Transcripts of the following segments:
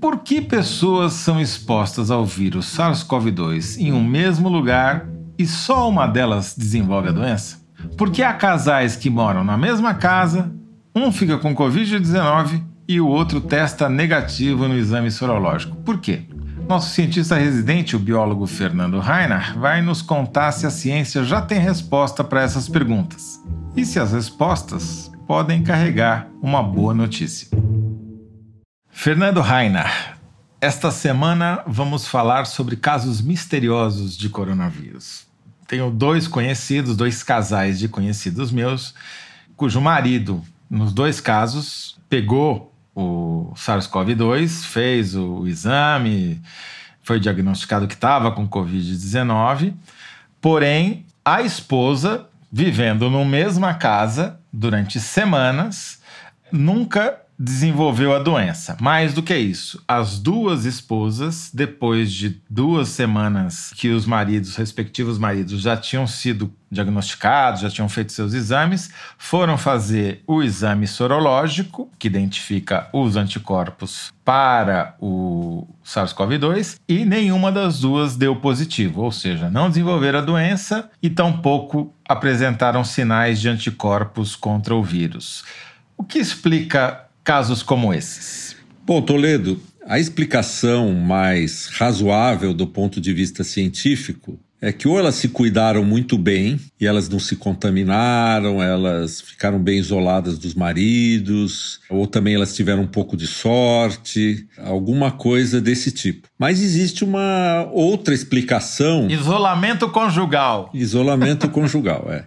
Por que pessoas são expostas ao vírus SARS-CoV-2 em um mesmo lugar e só uma delas desenvolve a doença? Por que há casais que moram na mesma casa, um fica com Covid-19 e o outro testa negativo no exame sorológico? Por quê? Nosso cientista residente, o biólogo Fernando Reiner, vai nos contar se a ciência já tem resposta para essas perguntas e se as respostas podem carregar uma boa notícia. Fernando Reiner, esta semana vamos falar sobre casos misteriosos de coronavírus. Tenho dois conhecidos, dois casais de conhecidos meus, cujo marido, nos dois casos, pegou o SARS-CoV-2, fez o exame, foi diagnosticado que estava com Covid-19, porém a esposa, vivendo na mesma casa durante semanas, nunca desenvolveu a doença. Mais do que isso, as duas esposas, depois de duas semanas que os maridos, respectivos maridos, já tinham sido diagnosticados, já tinham feito seus exames, foram fazer o exame sorológico, que identifica os anticorpos para o SARS-CoV-2, e nenhuma das duas deu positivo, ou seja, não desenvolveram a doença e tampouco apresentaram sinais de anticorpos contra o vírus. O que explica casos como esses? Bom, Toledo, a explicação mais razoável do ponto de vista científico é que ou elas se cuidaram muito bem e elas não se contaminaram, elas ficaram bem isoladas dos maridos, ou também elas tiveram um pouco de sorte, alguma coisa desse tipo. Mas existe uma outra explicação. Isolamento conjugal. Isolamento conjugal, é.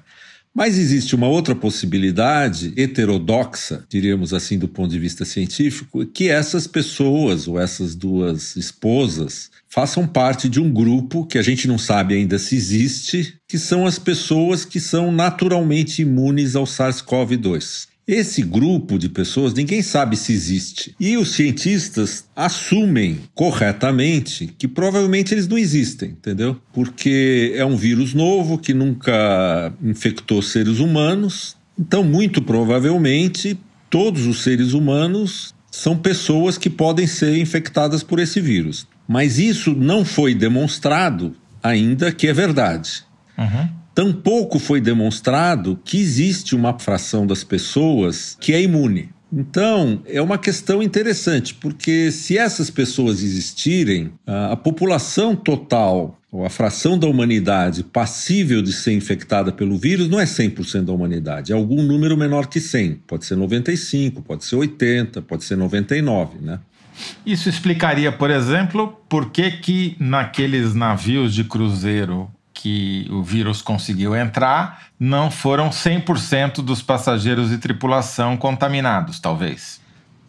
Mas existe uma outra possibilidade heterodoxa, diríamos assim, do ponto de vista científico, que essas pessoas, ou essas duas esposas, façam parte de um grupo que a gente não sabe ainda se existe, que são as pessoas que são naturalmente imunes ao SARS-CoV-2. Esse grupo de pessoas ninguém sabe se existe. E os cientistas assumem corretamente que provavelmente eles não existem, entendeu? Porque é um vírus novo que nunca infectou seres humanos. Então, muito provavelmente, todos os seres humanos são pessoas que podem ser infectadas por esse vírus. Mas isso não foi demonstrado ainda que é verdade. Uhum. Tampouco foi demonstrado que existe uma fração das pessoas que é imune. Então, é uma questão interessante, porque se essas pessoas existirem, a população total, ou a fração da humanidade passível de ser infectada pelo vírus, não é 100% da humanidade, é algum número menor que 100. Pode ser 95, pode ser 80, pode ser 99, né? Isso explicaria, por exemplo, por que, que naqueles navios de cruzeiro que o vírus conseguiu entrar, não foram 100% dos passageiros e tripulação contaminados, talvez.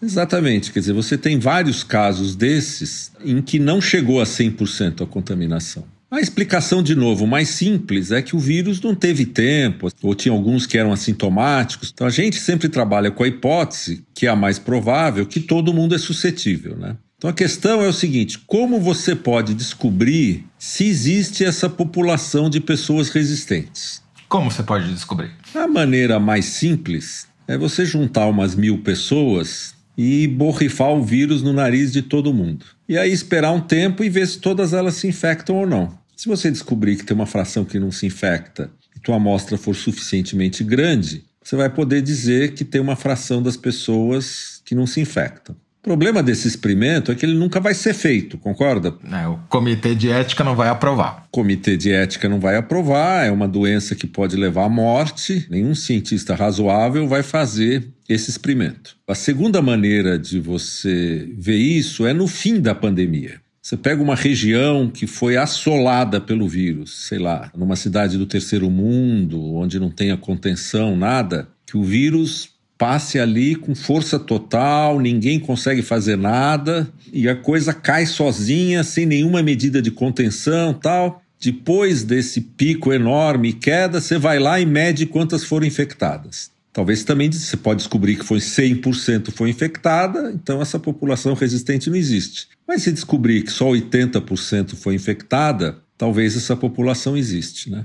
Exatamente, quer dizer, você tem vários casos desses em que não chegou a 100% a contaminação. A explicação, de novo, mais simples é que o vírus não teve tempo, ou tinha alguns que eram assintomáticos. Então a gente sempre trabalha com a hipótese, que é a mais provável, que todo mundo é suscetível, né? Então a questão é o seguinte: como você pode descobrir se existe essa população de pessoas resistentes? Como você pode descobrir? A maneira mais simples é você juntar umas mil pessoas e borrifar o vírus no nariz de todo mundo. E aí esperar um tempo e ver se todas elas se infectam ou não. Se você descobrir que tem uma fração que não se infecta e tua amostra for suficientemente grande, você vai poder dizer que tem uma fração das pessoas que não se infectam. O problema desse experimento é que ele nunca vai ser feito, concorda? É, o comitê de ética não vai aprovar. O comitê de ética não vai aprovar, é uma doença que pode levar à morte. Nenhum cientista razoável vai fazer esse experimento. A segunda maneira de você ver isso é no fim da pandemia. Você pega uma região que foi assolada pelo vírus, sei lá, numa cidade do terceiro mundo, onde não tenha contenção, nada, que o vírus passe ali com força total, ninguém consegue fazer nada e a coisa cai sozinha, sem nenhuma medida de contenção, tal. Depois desse pico enorme e queda, você vai lá e mede quantas foram infectadas. Talvez também você pode descobrir que foi 100% foi infectada, então essa população resistente não existe. Mas se descobrir que só 80% foi infectada, talvez essa população existe, né?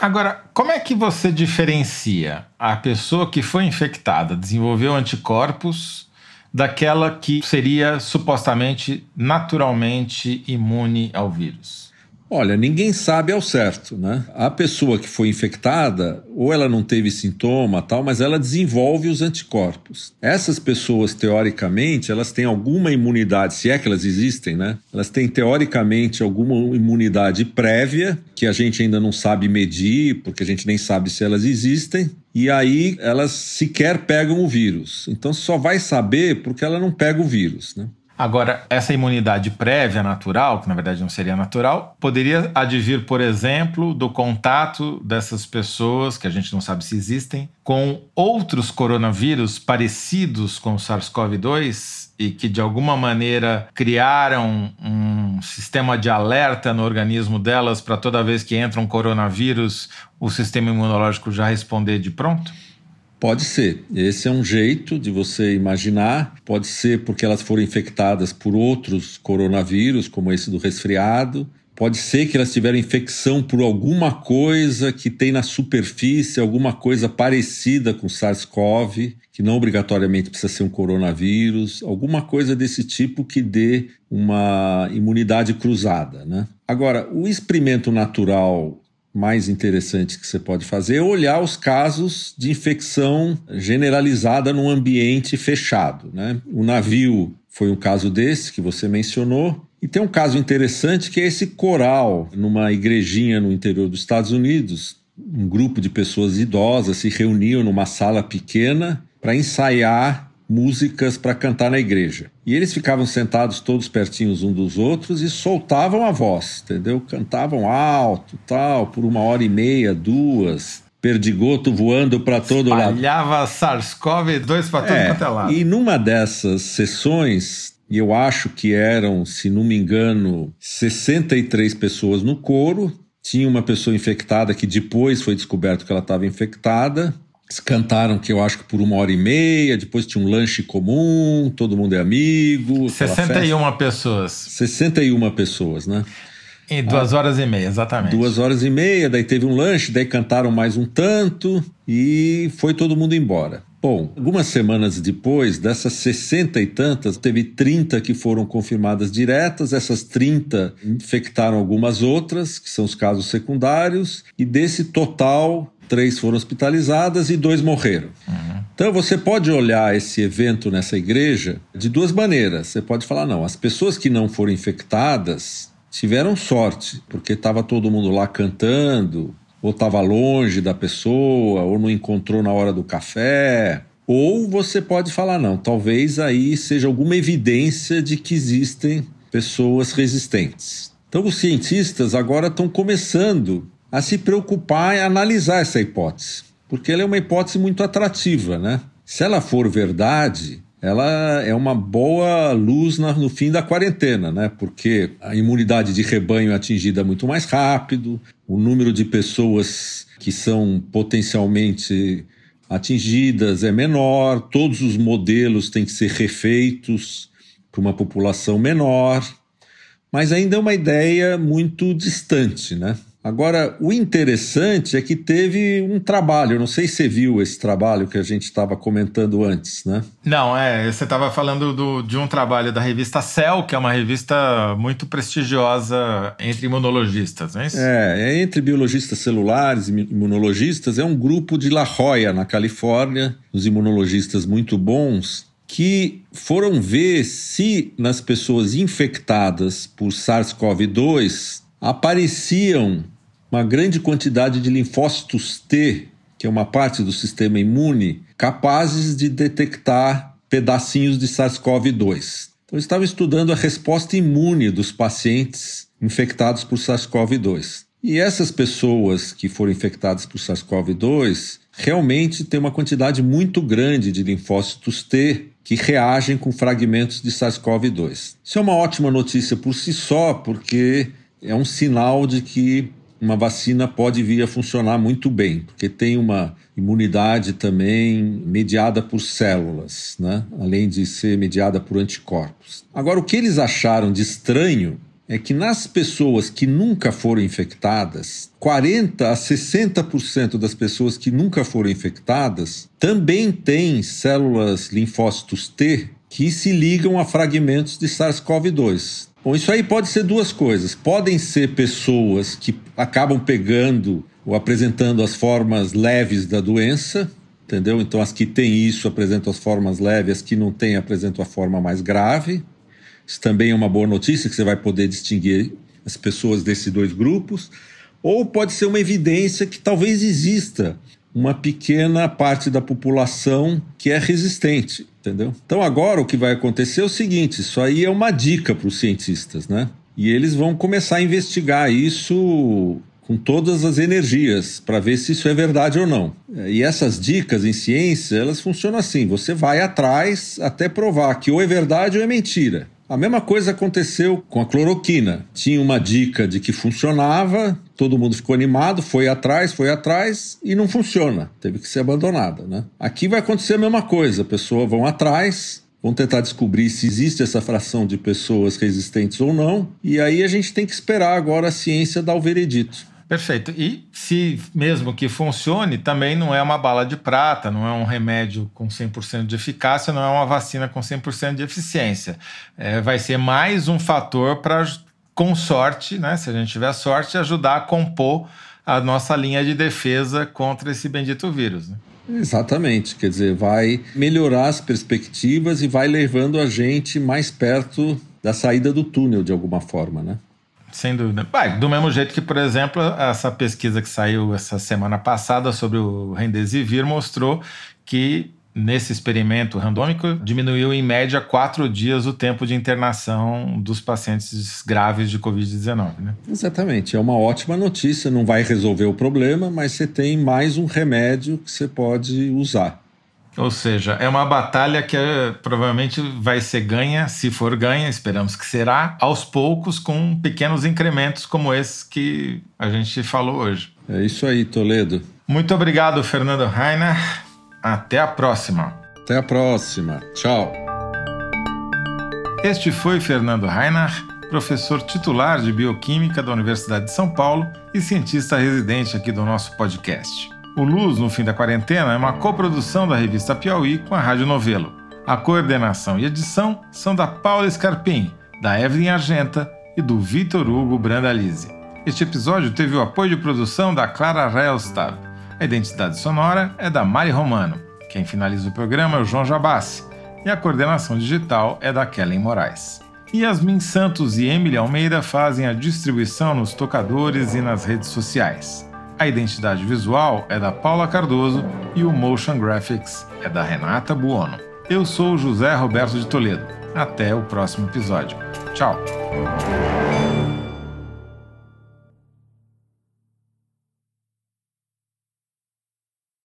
Agora, como é que você diferencia a pessoa que foi infectada, desenvolveu anticorpos, daquela que seria supostamente naturalmente imune ao vírus? Olha, ninguém sabe ao certo, né? A pessoa que foi infectada, ou ela não teve sintoma, tal, mas ela desenvolve os anticorpos. Essas pessoas, teoricamente, elas têm alguma imunidade, se é que elas existem, né? Elas têm teoricamente alguma imunidade prévia que a gente ainda não sabe medir, porque a gente nem sabe se elas existem. E aí elas sequer pegam o vírus. Então só vai saber porque ela não pega o vírus, né? Agora, essa imunidade prévia natural, que na verdade não seria natural, poderia advir, por exemplo, do contato dessas pessoas, que a gente não sabe se existem, com outros coronavírus parecidos com o SARS-CoV-2 e que de alguma maneira criaram um sistema de alerta no organismo delas para toda vez que entra um coronavírus, o sistema imunológico já responder de pronto? Pode ser. Esse é um jeito de você imaginar. Pode ser porque elas foram infectadas por outros coronavírus, como esse do resfriado. Pode ser que elas tiveram infecção por alguma coisa que tem na superfície, alguma coisa parecida com SARS-CoV, que não obrigatoriamente precisa ser um coronavírus, alguma coisa desse tipo que dê uma imunidade cruzada. Né? Agora, o experimento natural mais interessante que você pode fazer é olhar os casos de infecção generalizada num ambiente fechado. Né? O navio foi um caso desse que você mencionou. E tem um caso interessante que é esse coral numa igrejinha no interior dos Estados Unidos. Um grupo de pessoas idosas se reuniam numa sala pequena para ensaiar músicas para cantar na igreja. E eles ficavam sentados todos pertinhos uns dos outros e soltavam a voz, entendeu? Cantavam alto, tal, por uma hora e meia, duas. Perdigoto voando para todo lado. Espalhava SARS-CoV-2 para todo é, quanto é lado. E numa dessas sessões, e eu acho que eram, se não me engano, 63 pessoas no coro. Tinha uma pessoa infectada que depois foi descoberto que ela estava infectada. Cantaram que eu acho que por uma hora e meia, depois tinha um lanche comum, todo mundo é amigo. 61 pessoas. 61 pessoas, né? Em duas ah, horas e meia, exatamente. Duas horas e meia, daí teve um lanche, daí cantaram mais um tanto e foi todo mundo embora. Bom, algumas semanas depois, dessas 60 e tantas, teve 30 que foram confirmadas diretas, essas 30 infectaram algumas outras, que são os casos secundários, e desse total, três foram hospitalizadas e dois morreram. Uhum. Então você pode olhar esse evento nessa igreja de duas maneiras. Você pode falar, não, as pessoas que não foram infectadas tiveram sorte, porque estava todo mundo lá cantando, ou estava longe da pessoa, ou não encontrou na hora do café. Ou você pode falar, não, talvez aí seja alguma evidência de que existem pessoas resistentes. Então os cientistas agora estão começando a se preocupar em analisar essa hipótese, porque ela é uma hipótese muito atrativa, né? Se ela for verdade, ela é uma boa luz no fim da quarentena, né? Porque a imunidade de rebanho é atingida muito mais rápido, o número de pessoas que são potencialmente atingidas é menor, todos os modelos têm que ser refeitos para uma população menor, mas ainda é uma ideia muito distante, né? Agora, o interessante é que teve um trabalho, não sei se você viu esse trabalho que a gente estava comentando antes, né? Não, é, você estava falando do, de um trabalho da revista Cell, que é uma revista muito prestigiosa entre imunologistas, não é isso? É, é entre biologistas celulares e imunologistas, é um grupo de La Jolla, na Califórnia, os imunologistas muito bons, que foram ver se nas pessoas infectadas por SARS-CoV-2 apareciam uma grande quantidade de linfócitos T, que é uma parte do sistema imune, capazes de detectar pedacinhos de SARS-CoV-2. Então, estavam estudando a resposta imune dos pacientes infectados por SARS-CoV-2. E essas pessoas que foram infectadas por SARS-CoV-2 realmente têm uma quantidade muito grande de linfócitos T que reagem com fragmentos de SARS-CoV-2. Isso é uma ótima notícia por si só, porque é um sinal de que uma vacina pode vir a funcionar muito bem, porque tem uma imunidade também mediada por células, né? além de ser mediada por anticorpos. Agora, o que eles acharam de estranho é que nas pessoas que nunca foram infectadas, 40 a 60% das pessoas que nunca foram infectadas também têm células linfócitos T que se ligam a fragmentos de SARS-CoV-2. Bom, isso aí pode ser duas coisas. Podem ser pessoas que acabam pegando ou apresentando as formas leves da doença, entendeu? Então, as que têm isso apresentam as formas leves, as que não têm apresentam a forma mais grave. Isso também é uma boa notícia, que você vai poder distinguir as pessoas desses dois grupos. Ou pode ser uma evidência que talvez exista uma pequena parte da população que é resistente, entendeu? Então agora o que vai acontecer é o seguinte, isso aí é uma dica para os cientistas, né? E eles vão começar a investigar isso com todas as energias para ver se isso é verdade ou não. E essas dicas em ciência, elas funcionam assim, você vai atrás até provar que ou é verdade ou é mentira. A mesma coisa aconteceu com a cloroquina. Tinha uma dica de que funcionava, todo mundo ficou animado, foi atrás, foi atrás e não funciona. Teve que ser abandonada, né? Aqui vai acontecer a mesma coisa. Pessoas vão atrás, vão tentar descobrir se existe essa fração de pessoas resistentes ou não, e aí a gente tem que esperar agora a ciência dar o veredito. Perfeito. E se mesmo que funcione, também não é uma bala de prata, não é um remédio com 100% de eficácia, não é uma vacina com 100% de eficiência. É, vai ser mais um fator para, com sorte, né, se a gente tiver sorte, ajudar a compor a nossa linha de defesa contra esse bendito vírus. Né? Exatamente, quer dizer, vai melhorar as perspectivas e vai levando a gente mais perto da saída do túnel de alguma forma, né? Sem dúvida. Vai, do mesmo jeito que, por exemplo, essa pesquisa que saiu essa semana passada sobre o Remdesivir mostrou que nesse experimento randômico diminuiu em média quatro dias o tempo de internação dos pacientes graves de Covid-19. Né? Exatamente, é uma ótima notícia, não vai resolver o problema, mas você tem mais um remédio que você pode usar. Ou seja, é uma batalha que é, provavelmente vai ser ganha, se for ganha, esperamos que será, aos poucos, com pequenos incrementos como esse que a gente falou hoje. É isso aí, Toledo. Muito obrigado, Fernando Rainer. Até a próxima. Até a próxima. Tchau. Este foi Fernando Rainer, professor titular de Bioquímica da Universidade de São Paulo e cientista residente aqui do nosso podcast. O Luz no Fim da Quarentena é uma coprodução da revista Piauí com a Rádio Novelo. A coordenação e edição são da Paula Scarpim, da Evelyn Argenta e do Vitor Hugo Brandalize. Este episódio teve o apoio de produção da Clara Relstab. A identidade sonora é da Mari Romano. Quem finaliza o programa é o João Jabassi. E a coordenação digital é da Kellen Moraes. Yasmin Santos e Emily Almeida fazem a distribuição nos tocadores e nas redes sociais. A identidade visual é da Paula Cardoso e o motion graphics é da Renata Buono. Eu sou José Roberto de Toledo. Até o próximo episódio. Tchau!